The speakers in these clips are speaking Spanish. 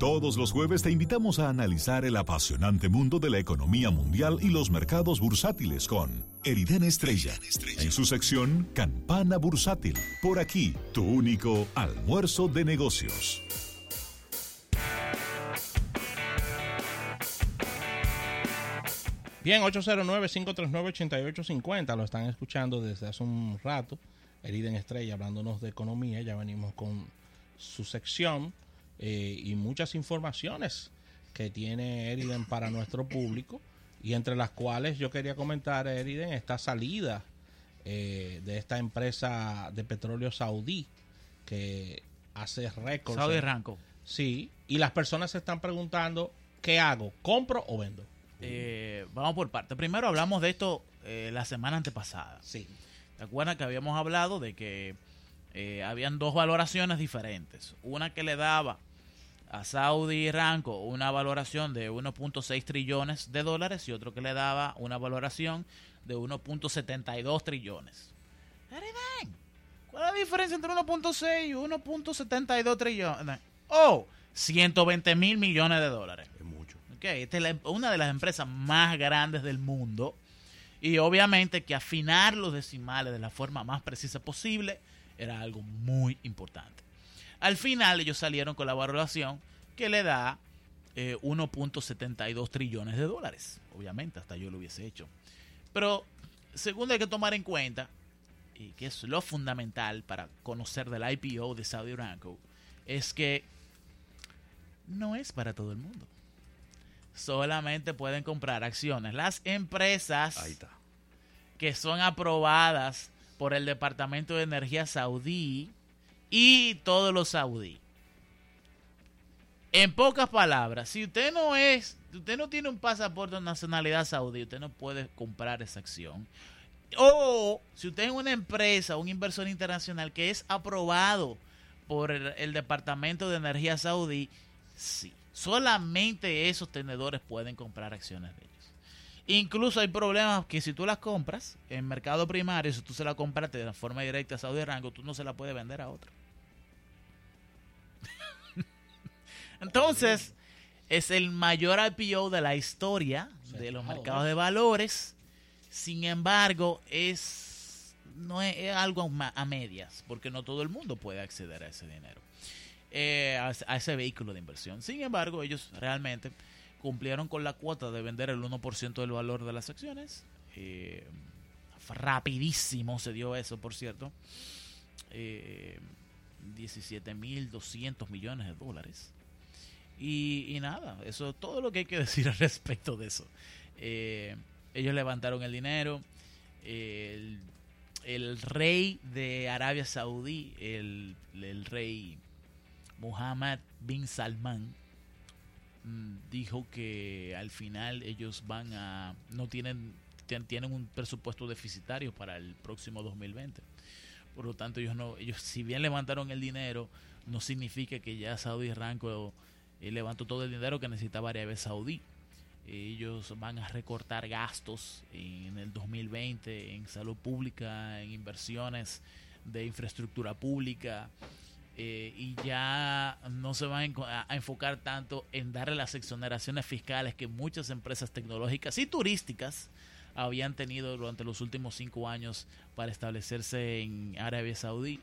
Todos los jueves te invitamos a analizar el apasionante mundo de la economía mundial y los mercados bursátiles con Eriden Estrella, en su sección Campana Bursátil. Por aquí, tu único almuerzo de negocios. Bien, 809-539-8850, lo están escuchando desde hace un rato. Eriden Estrella hablándonos de economía, ya venimos con su sección eh, y muchas informaciones que tiene Eriden para nuestro público y entre las cuales yo quería comentar, Eriden, esta salida eh, de esta empresa de petróleo saudí que hace récords. Saudi Ranco. Sí, y las personas se están preguntando, ¿qué hago? ¿Compro o vendo? Eh, vamos por parte. Primero hablamos de esto la semana antepasada. Sí. ¿Te acuerdas que habíamos hablado de que habían dos valoraciones diferentes? Una que le daba a Saudi Ranco una valoración de 1.6 trillones de dólares y otro que le daba una valoración de 1.72 trillones. ¿Cuál es la diferencia entre 1.6 y 1.72 trillones? Oh, 120 mil millones de dólares. Es mucho. Okay, esta es una de las empresas más grandes del mundo. Y obviamente que afinar los decimales de la forma más precisa posible era algo muy importante. Al final ellos salieron con la valoración que le da 1.72 eh, trillones de dólares. Obviamente, hasta yo lo hubiese hecho. Pero segundo hay que tomar en cuenta, y que es lo fundamental para conocer del IPO de Saudi Aramco, es que no es para todo el mundo. Solamente pueden comprar acciones las empresas que son aprobadas por el Departamento de Energía Saudí y todos los saudíes. En pocas palabras, si usted no es, usted no tiene un pasaporte de nacionalidad saudí, usted no puede comprar esa acción. O si usted es una empresa, un inversor internacional que es aprobado por el, Departamento de Energía Saudí, sí. Solamente esos tenedores pueden comprar acciones de ellos. Incluso hay problemas que si tú las compras en mercado primario, si tú se la compras de forma directa a Saudi Rango, tú no se la puedes vender a otro. Entonces, es el mayor IPO de la historia de los mercados de valores. Sin embargo, es no es, algo a medias, porque no todo el mundo puede acceder a ese dinero, eh, a, ese vehículo de inversión. Sin embargo, ellos realmente cumplieron con la cuota de vender el 1% del valor de las acciones. Eh, rapidísimo se dio eso, por cierto. Eh, 17.200 millones de dólares. Y, nada, eso es todo lo que hay que decir al respecto de eso. Eh, ellos levantaron el dinero. El, rey de Arabia Saudí, el, rey Muhammad bin Salman, mm, dijo que al final ellos van a no tienen tienen un presupuesto deficitario para el próximo 2020 por lo tanto ellos no ellos si bien levantaron el dinero no significa que ya Saudi Ranco y levantó todo el dinero que necesitaba Arabia Saudí. Ellos van a recortar gastos en el 2020 en salud pública, en inversiones de infraestructura pública. Eh, y ya no se van a, enfocar tanto en darle las exoneraciones fiscales que muchas empresas tecnológicas y turísticas habían tenido durante los últimos cinco años para establecerse en Arabia Saudí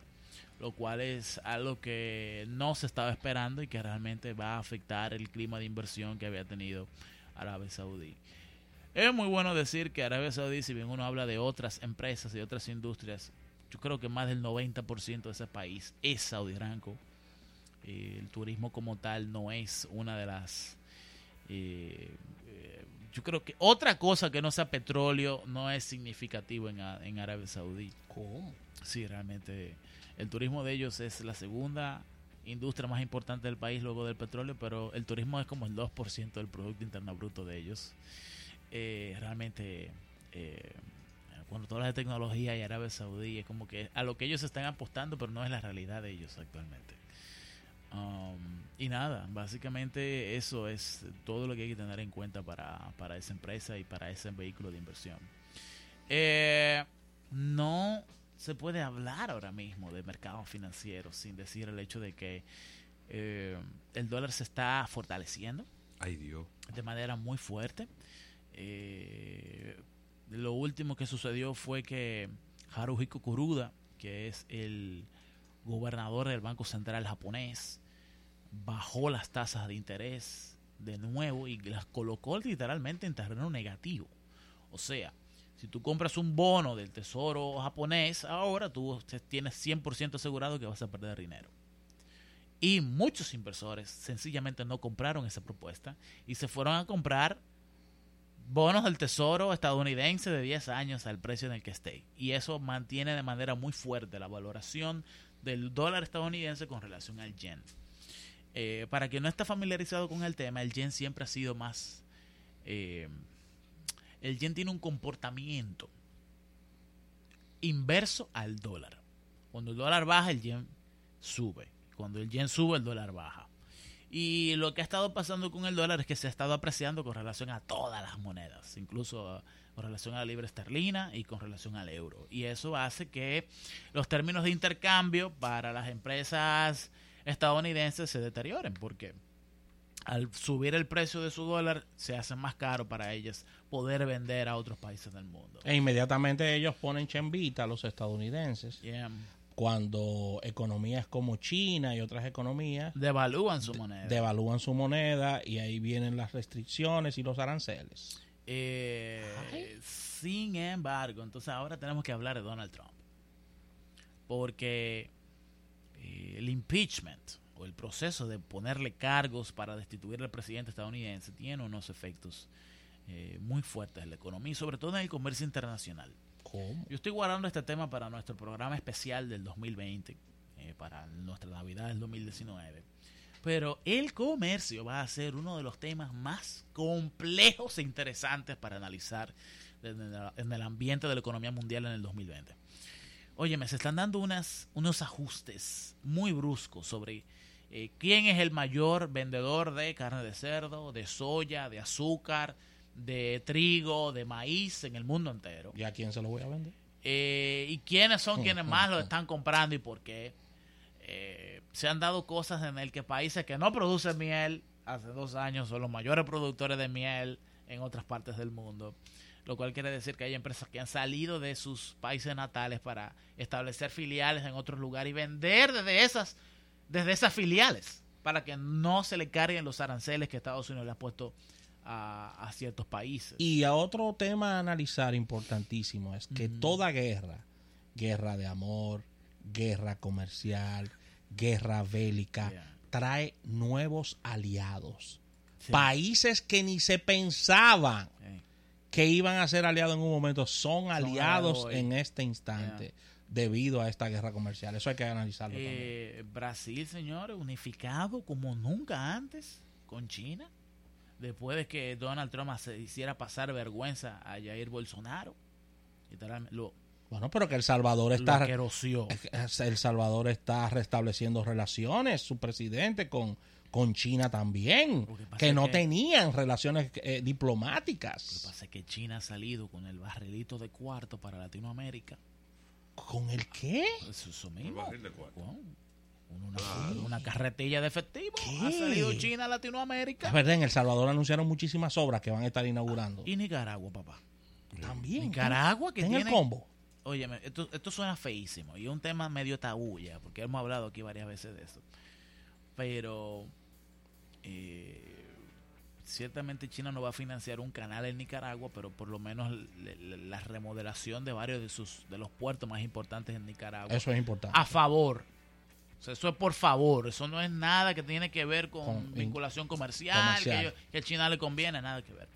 lo cual es algo que no se estaba esperando y que realmente va a afectar el clima de inversión que había tenido Arabia Saudí. Es muy bueno decir que Arabia Saudí, si bien uno habla de otras empresas y otras industrias, yo creo que más del 90% de ese país es Saudi Aramco. Eh, el turismo como tal no es una de las... Eh, eh, yo creo que otra cosa que no sea petróleo no es significativo en, en Arabia Saudí. ¿Cómo? Sí, realmente el turismo de ellos es la segunda industria más importante del país luego del petróleo, pero el turismo es como el 2% del Producto Interno Bruto de ellos. Eh, realmente, eh, cuando todas las de tecnología y Arabia Saudí, es como que a lo que ellos están apostando, pero no es la realidad de ellos actualmente. Um, y nada, básicamente eso es todo lo que hay que tener en cuenta para, para esa empresa y para ese vehículo de inversión. Eh, no se puede hablar ahora mismo de mercado financiero sin decir el hecho de que eh, el dólar se está fortaleciendo Ay, Dios. de manera muy fuerte. Eh, lo último que sucedió fue que Haruhiko Kuruda, que es el gobernador del Banco Central japonés, bajó las tasas de interés de nuevo y las colocó literalmente en terreno negativo. O sea, si tú compras un bono del tesoro japonés, ahora tú tienes 100% asegurado que vas a perder dinero. Y muchos inversores sencillamente no compraron esa propuesta y se fueron a comprar bonos del tesoro estadounidense de 10 años al precio en el que esté. Y eso mantiene de manera muy fuerte la valoración del dólar estadounidense con relación al yen. Eh, para quien no está familiarizado con el tema, el yen siempre ha sido más... Eh, el yen tiene un comportamiento inverso al dólar. Cuando el dólar baja, el yen sube. Cuando el yen sube, el dólar baja. Y lo que ha estado pasando con el dólar es que se ha estado apreciando con relación a todas las monedas, incluso con relación a la libra esterlina y con relación al euro. Y eso hace que los términos de intercambio para las empresas estadounidenses se deterioren, porque al subir el precio de su dólar se hace más caro para ellas poder vender a otros países del mundo. E inmediatamente ellos ponen chembita a los estadounidenses. Yeah. Cuando economías como China y otras economías Devalúan su moneda. devalúan su moneda y ahí vienen las restricciones y los aranceles. Eh, sin embargo, entonces ahora tenemos que hablar de Donald Trump. Porque eh, el impeachment o el proceso de ponerle cargos para destituir al presidente estadounidense tiene unos efectos eh, muy fuertes en la economía y sobre todo en el comercio internacional. ¿Cómo? Yo estoy guardando este tema para nuestro programa especial del 2020, eh, para nuestra Navidad del 2019. Pero el comercio va a ser uno de los temas más complejos e interesantes para analizar en el, en el ambiente de la economía mundial en el 2020. Óyeme, se están dando unas, unos ajustes muy bruscos sobre eh, quién es el mayor vendedor de carne de cerdo, de soya, de azúcar, de trigo, de maíz en el mundo entero. ¿Y a quién se lo voy a vender? Eh, y quiénes son quienes más lo están comprando y por qué. Eh, se han dado cosas en el que países que no producen miel hace dos años son los mayores productores de miel en otras partes del mundo. Lo cual quiere decir que hay empresas que han salido de sus países natales para establecer filiales en otros lugares y vender desde esas, desde esas filiales para que no se le carguen los aranceles que Estados Unidos le ha puesto a, a ciertos países. Y a otro tema a analizar importantísimo es que toda guerra, guerra de amor, guerra comercial, guerra bélica, Yeah. trae nuevos aliados. Sí. Países que ni se pensaban que iban a ser aliados en un momento son aliados en este instante debido a esta guerra comercial. Eso hay que analizarlo también. Eh, Brasil, señores, unificado como nunca antes con China. Después de que Donald Trump se hiciera pasar vergüenza a Jair Bolsonaro. Lo, Bueno, pero que El Salvador está. El Salvador está restableciendo relaciones, su presidente con, con China también, que no que- tenían relaciones eh, Lo que diplomáticas. pasa es que China ha salido con el barrilito de cuarto para Latinoamérica. ¿Con el qué? Eso, eso El mismo. barril de cuarto. Wow. Una, una carretilla de efectivo. ¿Qué? Ha salido China a Latinoamérica. Es verdad, en El Salvador anunciaron muchísimas obras que van a estar inaugurando. Y Nicaragua, papá. También. Nicaragua que en tiene el combo. Óyeme, esto, esto suena feísimo y es un tema medio tabú ya, porque hemos hablado aquí varias veces de eso. Pero eh, ciertamente China no va a financiar un canal en Nicaragua, pero por lo menos la remodelación de varios de sus de los puertos más importantes en Nicaragua Eso es importante. a favor. O sea, eso es por favor, eso no es nada que tiene que ver con, Con- vinculación comercial, comercial. Que, ellos- que a China le conviene, nada que ver.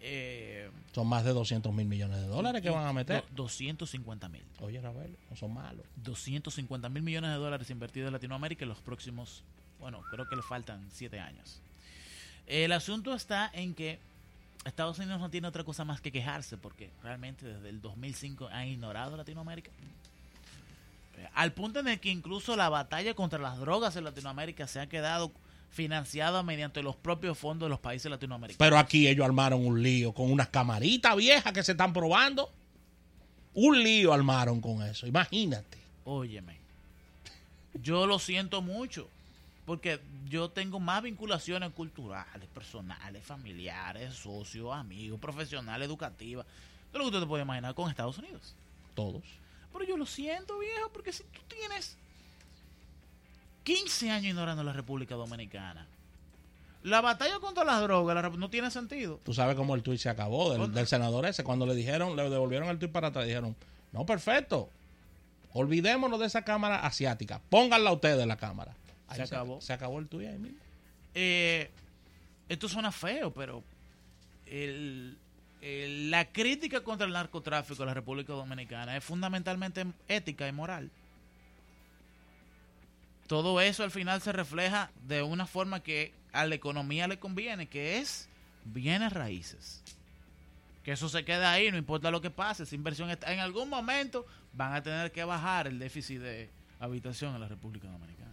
Eh, Son más de 200 mil millones de dólares que van a meter. do- 250 mil. Oye, Rafael, no son malos. 250 mil millones de dólares invertidos en Latinoamérica en los próximos, bueno, creo que le faltan siete años. El asunto está en que Estados Unidos no tiene otra cosa más que quejarse porque realmente desde el 2005 han ignorado Latinoamérica. Eh, Al punto en el que incluso la batalla contra las drogas en Latinoamérica se ha quedado financiada mediante los propios fondos de los países latinoamericanos. Pero aquí ellos armaron un lío con unas camaritas viejas que se están probando. Un lío armaron con eso, imagínate. Óyeme, yo lo siento mucho, Porque yo tengo más vinculaciones culturales, personales, familiares, socios, amigos, profesionales, educativas. Todo lo que usted te puede imaginar con Estados Unidos. Todos. Pero yo lo siento, viejo, porque si tú tienes 15 años ignorando la República Dominicana, la batalla contra las drogas la no tiene sentido. Tú sabes cómo el tuit se acabó del, del senador ese. Cuando le dijeron, le devolvieron el tuit para atrás, dijeron, no, perfecto. Olvidémonos de esa cámara asiática. Pónganla ustedes la cámara. Ahí Se acabó. Se acabó el tuit ahí mismo. Eh, esto suena feo, pero el- el- la crítica contra el narcotráfico en la República Dominicana es fundamentalmente ética y moral. Todo eso al final se refleja de una forma que a la economía le conviene, que es bienes raíces. Que eso se queda ahí, no importa lo que pase, esa inversión está, en algún momento van a tener que bajar el déficit de habitación en la República Dominicana.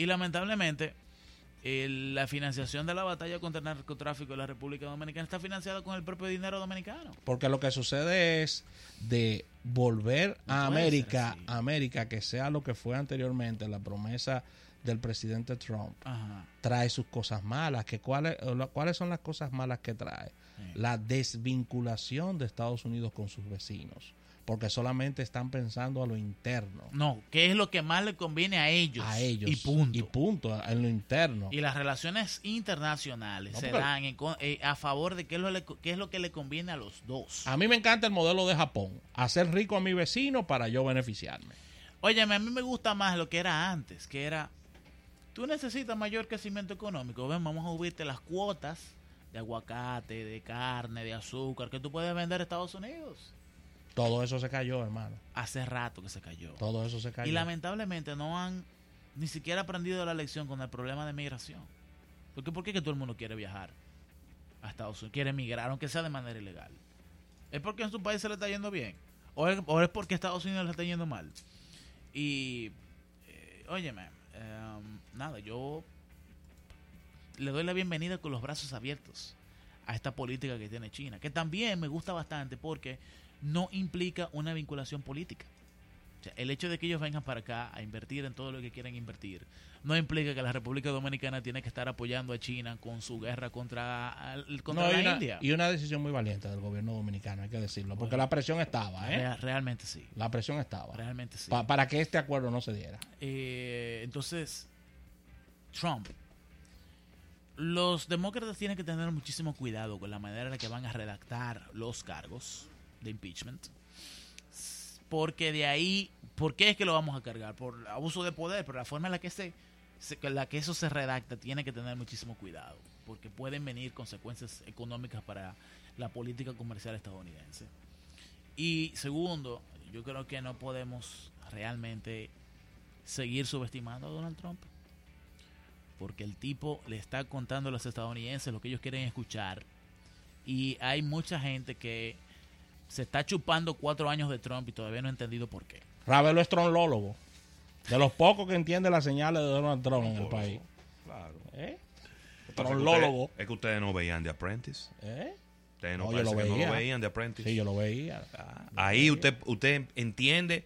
Y lamentablemente, la financiación de la batalla contra el narcotráfico en la República Dominicana está financiada con el propio dinero dominicano. Porque lo que sucede es de volver No a América, América que sea lo que fue anteriormente, la promesa del presidente Trump, Ajá. trae sus cosas malas. Que cuáles, ¿Cuáles son las cosas malas que trae? Sí. La desvinculación de Estados Unidos con sus vecinos. Porque solamente están pensando a lo interno. No, ¿qué es lo que más le conviene a ellos? A ellos. Y punto. Y punto, en lo interno. Y las relaciones internacionales No, se dan en eh, a favor de qué es, lo, le- qué es lo que le conviene a los dos. A mí me encanta el modelo de Japón. Hacer rico a mi vecino para yo beneficiarme. Óyeme, a mí me gusta más lo que era antes, que era, tú necesitas mayor crecimiento económico, ven, vamos a subirte las cuotas de aguacate, de carne, de azúcar, que tú puedes vender a Estados Unidos. Todo eso se cayó, hermano. Hace rato que se cayó. Todo eso se cayó. Y lamentablemente no han ni siquiera aprendido la lección con el problema de migración. Porque ¿por qué que todo el mundo quiere viajar a Estados Unidos? Quiere migrar, aunque sea de manera ilegal. ¿Es porque en su país se le está yendo bien? ¿O es, o es porque Estados Unidos le está yendo mal? Y, eh, óyeme, em, nada, yo le doy la bienvenida con los brazos abiertos a esta política que tiene China, que también me gusta bastante porque no implica una vinculación política. O sea, el hecho de que ellos vengan para acá a invertir en todo lo que quieren invertir no implica que la República Dominicana tiene que estar apoyando a China con su guerra contra, contra No, y la una, India. y una decisión muy valiente del gobierno dominicano, hay que decirlo. Porque Bueno. la presión estaba, ¿eh? Rea- realmente sí. La presión estaba. Realmente sí. Pa- para que este acuerdo no se diera. Eh, entonces, Trump. Los demócratas tienen que tener muchísimo cuidado con la manera en la que van a redactar los cargos de impeachment. Porque de ahí, ¿por qué es que lo vamos a cargar? Por abuso de poder, pero la forma en la que se, se- la que eso se redacta tiene que tener muchísimo cuidado, porque pueden venir consecuencias económicas para la política comercial estadounidense. Y segundo, yo creo que no podemos realmente seguir subestimando a Donald Trump. Porque el tipo le está contando a los estadounidenses lo que ellos quieren escuchar. Y hay mucha gente que se está chupando cuatro años de Trump y todavía no ha entendido por qué. Ravelo es tronlólogo. De los pocos que entiende las señales de Donald Trump en el país. Claro. ¿Eh? Es que Tronlólogo. ustedes- Es que ustedes no veían The Apprentice. ¿Eh? Ustedes no, No, yo lo que no veía. lo veían The Apprentice. Sí, yo lo veía. Ah, Ahí usted, usted entiende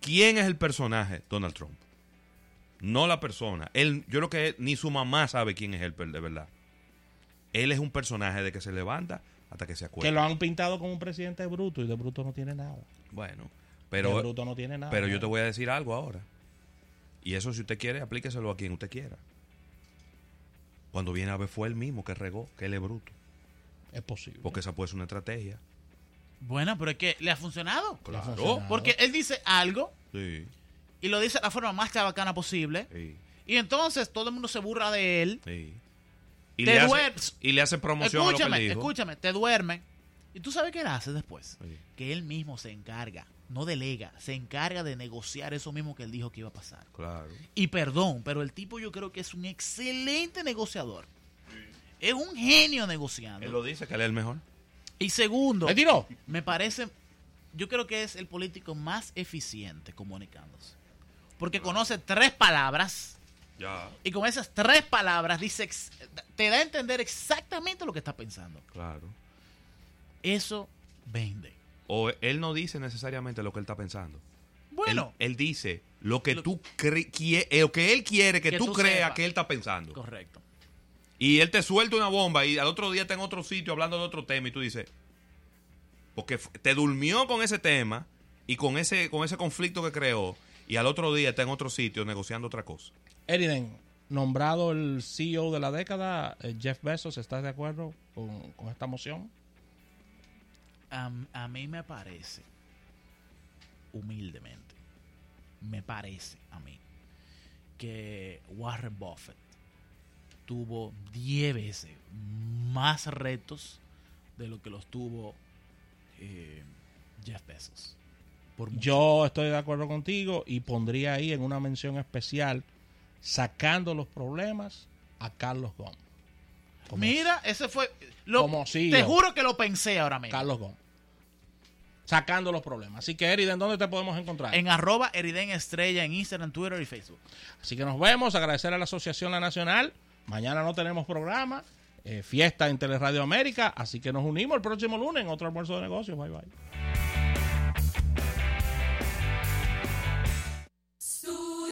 quién es el personaje Donald Trump. No la persona. Él, yo lo que ni su mamá sabe quién es él de verdad. Él es un personaje de que se levanta hasta que se acuesta. Que lo han pintado como un presidente bruto y de bruto no tiene nada. Bueno, de pero, bruto no tiene nada. pero yo te voy a decir algo ahora. Y eso si usted quiere, aplíqueselo a quien usted quiera. Cuando viene a ver fue él mismo que regó, que él es bruto. Es posible. Porque esa puede ser una estrategia. Bueno, pero es que le ha funcionado. Ha Claro. funcionado. Porque él dice algo Sí, y lo dice de la forma más chabacana posible. sí, Y entonces todo el mundo se burla de él. sí. Y, Te le hace, y le hace promoción a lo que Escúchame, escúchame, te duerme. ¿Y tú sabes qué él hace después? Que él mismo se encarga, no delega, se encarga de negociar eso mismo que él dijo que iba a pasar. Claro. Y perdón, pero el tipo yo creo que es un excelente negociador. Es un genio negociando. Él lo dice que él es el mejor. Y segundo, ¿Me tiró? me parece, yo creo que es el político más eficiente comunicándose. Porque conoce tres palabras Ya. y con esas tres palabras dice, te da a entender exactamente lo que está pensando. Claro. Eso vende. O él no dice necesariamente lo que él está pensando. Bueno, Él, él dice lo que tú cre- quie- eh, lo que él quiere que, Que tú, tú creas que él está pensando. Correcto. Y él te suelta una bomba y al otro día está en otro sitio hablando de otro tema y tú dices, porque te durmió con ese tema y con ese, con ese conflicto que creó y al otro día está en otro sitio negociando otra cosa. Eriden, nombrado el CEO de la década, eh, Jeff Bezos, ¿estás de acuerdo con, con esta moción? A, a mí me parece, humildemente, me parece a mí que Warren Buffett tuvo 10 veces más retos de lo que los tuvo eh, Jeff Bezos. Por. Yo estoy de acuerdo contigo y pondría ahí en una mención especial, sacando los problemas, a Carlos Gómez. Como Mira, ese fue. Lo, Como te juro que lo pensé ahora mismo. Carlos Gómez. Sacando los problemas. Así que, Eriden, ¿dónde te podemos encontrar? En arroba Eriden Estrella en Instagram, Twitter y Facebook. Así que nos vemos. Agradecer a la Asociación La Nacional. Mañana no tenemos programa. eh, fiesta en Teleradio América. Así que nos unimos el próximo lunes en otro almuerzo de negocios. Bye bye.